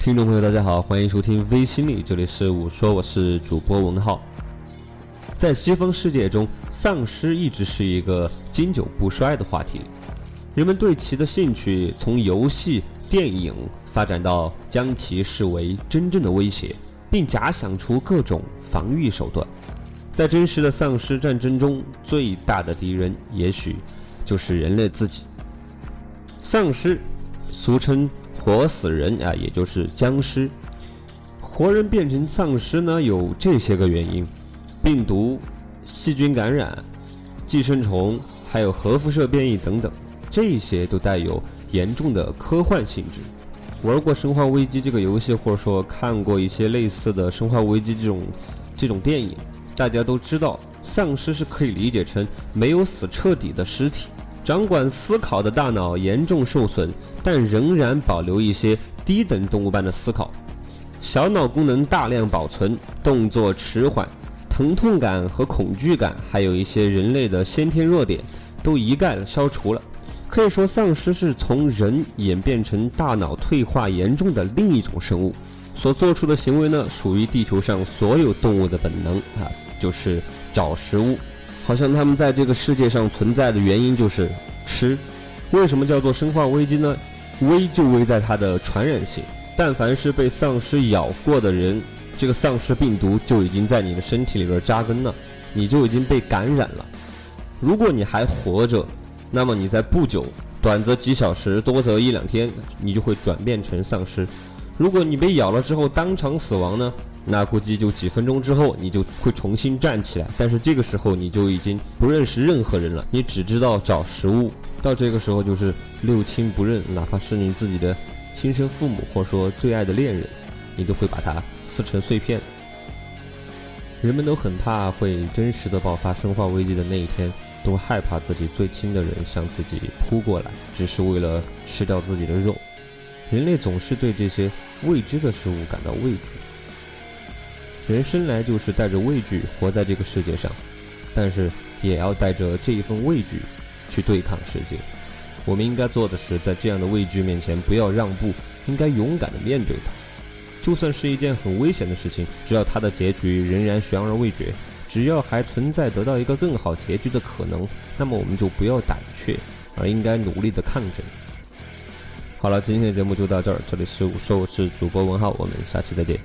听众朋友，大家好，欢迎收听微心理，这里是我说，我是主播文浩。在西方世界中，丧尸一直是一个经久不衰的话题，人们对其的兴趣从游戏、电影发展到将其视为真正的威胁，并假想出各种防御手段。在真实的丧尸战争中，最大的敌人也许就是人类自己。丧尸，俗称活死人啊，也就是僵尸。活人变成丧尸呢，有这些个原因：病毒、细菌感染、寄生虫，还有核辐射变异等等，这些都带有严重的科幻性质。玩过《生化危机》这个游戏，或者说看过一些类似的《生化危机》这种这种电影。大家都知道，丧尸是可以理解成没有死彻底的尸体，掌管思考的大脑严重受损，但仍然保留一些低等动物般的思考，小脑功能大量保存，动作迟缓，疼痛感和恐惧感，还有一些人类的先天弱点都一概消除了。可以说，丧尸是从人演变成大脑退化严重的另一种生物，所做出的行为呢，属于地球上所有动物的本能啊。就是找食物，好像他们在这个世界上存在的原因就是吃。为什么叫做生化危机呢？危就危在它的传染性。但凡是被丧尸咬过的人，这个丧尸病毒就已经在你的身体里边扎根了，你就已经被感染了。如果你还活着，那么你在不久，短则几小时，多则一两天，你就会转变成丧尸。如果你被咬了之后当场死亡呢？那估计就几分钟之后，你就会重新站起来。但是这个时候你就已经不认识任何人了，你只知道找食物。到这个时候就是六亲不认，哪怕是你自己的亲生父母，或说最爱的恋人，你都会把它撕成碎片。人们都很怕会真实的爆发生化危机的那一天，都害怕自己最亲的人向自己扑过来，只是为了吃掉自己的肉。人类总是对这些未知的事物感到畏惧。人生来就是带着畏惧活在这个世界上，但是也要带着这一份畏惧去对抗世界。我们应该做的是，在这样的畏惧面前不要让步，应该勇敢的面对它。就算是一件很危险的事情，只要它的结局仍然悬而未决，只要还存在得到一个更好结局的可能，那么我们就不要胆怯，而应该努力的抗争。好了，今天的节目就到这儿，这里是说我是主播文浩，我们下期再见。